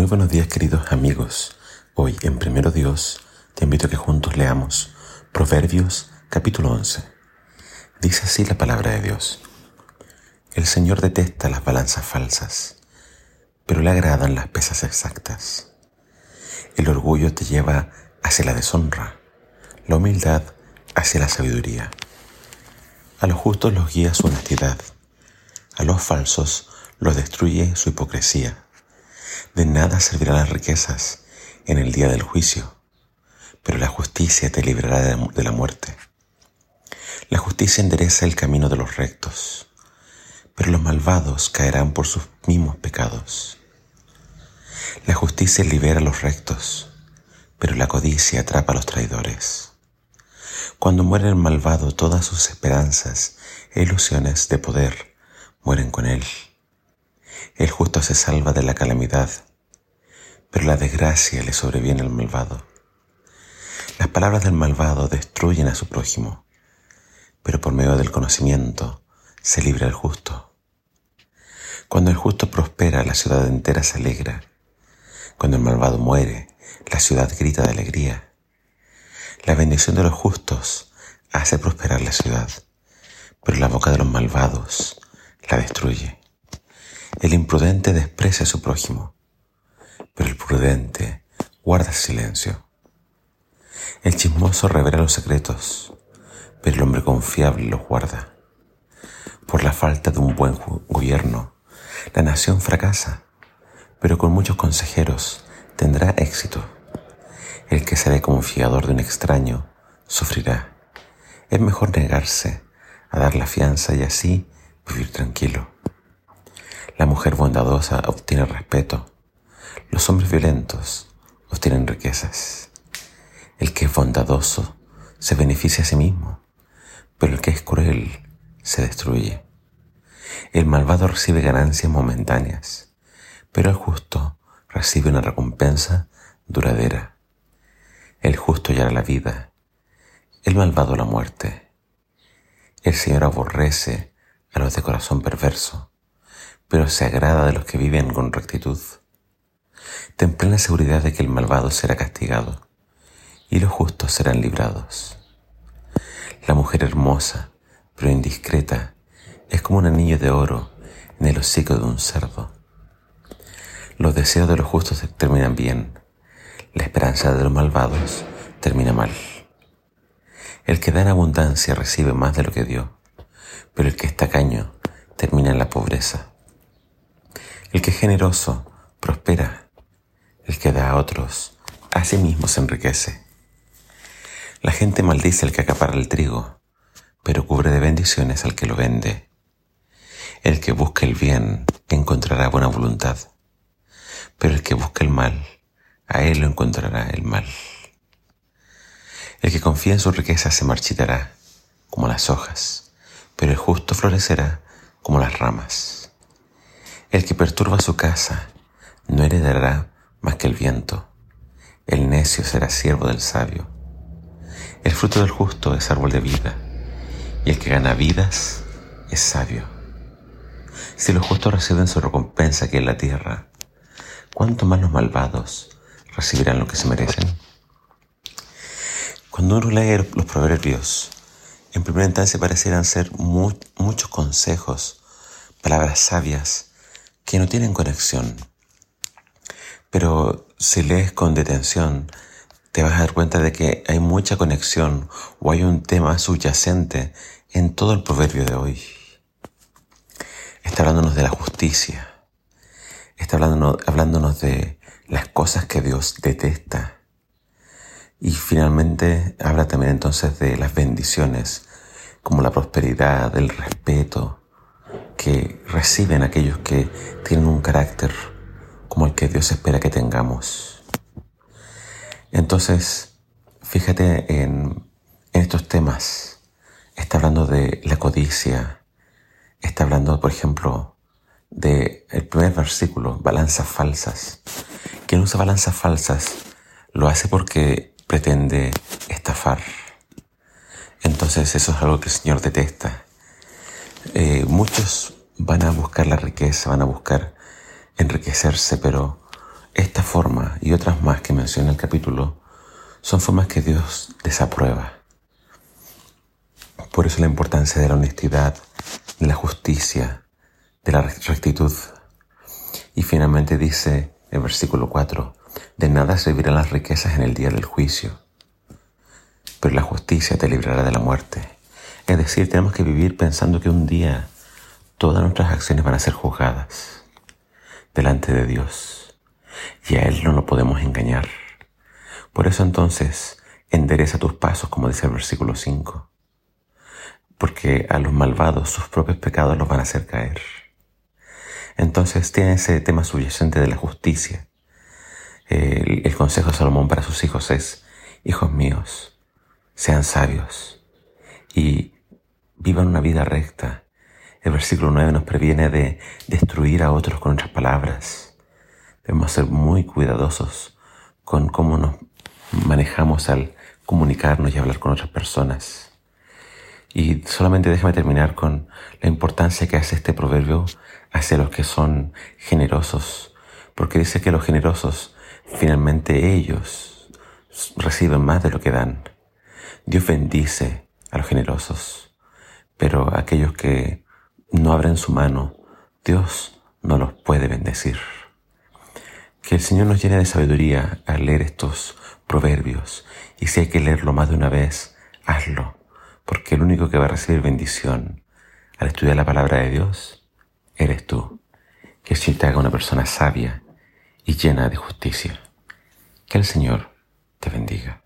Muy buenos días queridos amigos. Hoy en Primero Dios te invito a que juntos leamos Proverbios capítulo 11. Dice así la palabra de Dios. El Señor detesta las balanzas falsas, pero le agradan las pesas exactas. El orgullo te lleva hacia la deshonra, la humildad hacia la sabiduría. A los justos los guía su honestidad, a los falsos los destruye su hipocresía. De nada servirán las riquezas en el día del juicio, pero la justicia te librará de la muerte. La justicia endereza el camino de los rectos, pero los malvados caerán por sus mismos pecados. La justicia libera a los rectos, pero la codicia atrapa a los traidores. Cuando muere el malvado, todas sus esperanzas e ilusiones de poder mueren con él. El justo se salva de la calamidad, pero la desgracia le sobreviene al malvado. Las palabras del malvado destruyen a su prójimo, pero por medio del conocimiento se libra el justo. Cuando el justo prospera, la ciudad entera se alegra. Cuando el malvado muere, la ciudad grita de alegría. La bendición de los justos hace prosperar la ciudad, pero la boca de los malvados la destruye. El imprudente desprecia a su prójimo, pero el prudente guarda silencio. El chismoso revela los secretos, pero el hombre confiable los guarda. Por la falta de un buen gobierno, la nación fracasa, pero con muchos consejeros tendrá éxito. El que se ve como fiador de un extraño sufrirá. Es mejor negarse a dar la fianza y así vivir tranquilo. La mujer bondadosa obtiene respeto. Los hombres violentos obtienen riquezas. El que es bondadoso se beneficia a sí mismo, pero el que es cruel se destruye. El malvado recibe ganancias momentáneas, pero el justo recibe una recompensa duradera. El justo hallará la vida, el malvado la muerte. El Señor aborrece a los de corazón perverso pero se agrada de los que viven con rectitud. Ten plena seguridad de que el malvado será castigado y los justos serán librados. La mujer hermosa, pero indiscreta, es como un anillo de oro en el hocico de un cerdo. Los deseos de los justos terminan bien, la esperanza de los malvados termina mal. El que da en abundancia recibe más de lo que dio, pero el que está caño termina en la pobreza. El que es generoso prospera. El que da a otros, a sí mismo se enriquece. La gente maldice al que acapara el trigo, pero cubre de bendiciones al que lo vende. El que busca el bien encontrará buena voluntad, pero el que busca el mal, a él lo encontrará el mal. El que confía en su riqueza se marchitará como las hojas, pero el justo florecerá como las ramas. El que perturba su casa no heredará más que el viento. El necio será siervo del sabio. El fruto del justo es árbol de vida, y el que gana vidas es sabio. Si los justos reciben su recompensa aquí en la tierra, ¿cuánto más los malvados recibirán lo que se merecen? Cuando uno lee los proverbios, en primera instancia parecieran ser muchos consejos, palabras sabias, que no tienen conexión. Pero si lees con detención, te vas a dar cuenta de que hay mucha conexión o hay un tema subyacente en todo el proverbio de hoy. Está hablándonos de la justicia. Está hablándonos, hablándonos de las cosas que Dios detesta. Y finalmente habla también entonces de las bendiciones, como la prosperidad, el respeto, que reciben aquellos que tienen un carácter como el que Dios espera que tengamos. Entonces, fíjate en, estos temas. Está hablando de la codicia. Está hablando, por ejemplo, del el primer versículo, balanzas falsas. Quien usa balanzas falsas lo hace porque pretende estafar. Entonces eso es algo que el Señor detesta. Eh, muchos van a buscar la riqueza, van a buscar enriquecerse, pero esta forma y otras más que menciona el capítulo son formas que Dios desaprueba. Por eso la importancia de la honestidad, de la justicia, de la rectitud. Y finalmente dice el versículo 4, de nada servirán las riquezas en el día del juicio, pero la justicia te librará de la muerte. Es decir, tenemos que vivir pensando que un día todas nuestras acciones van a ser juzgadas delante de Dios y a Él no lo podemos engañar. Por eso entonces, endereza tus pasos, como dice el versículo 5, porque a los malvados sus propios pecados los van a hacer caer. Entonces tiene ese tema subyacente de la justicia. El, el consejo de Salomón para sus hijos es, hijos míos, sean sabios y vivan una vida recta. El versículo 9 nos previene de destruir a otros con otras palabras. Debemos ser muy cuidadosos con cómo nos manejamos al comunicarnos y hablar con otras personas. Y solamente déjame terminar con la importancia que hace este proverbio hacia los que son generosos, porque dice que los generosos finalmente ellos reciben más de lo que dan. Dios bendice a los generosos, pero aquellos que no abren su mano, Dios no los puede bendecir. Que el Señor nos llene de sabiduría al leer estos proverbios y si hay que leerlo más de una vez, hazlo, porque el único que va a recibir bendición al estudiar la palabra de Dios eres tú. Que el Señor te haga una persona sabia y llena de justicia. Que el Señor te bendiga.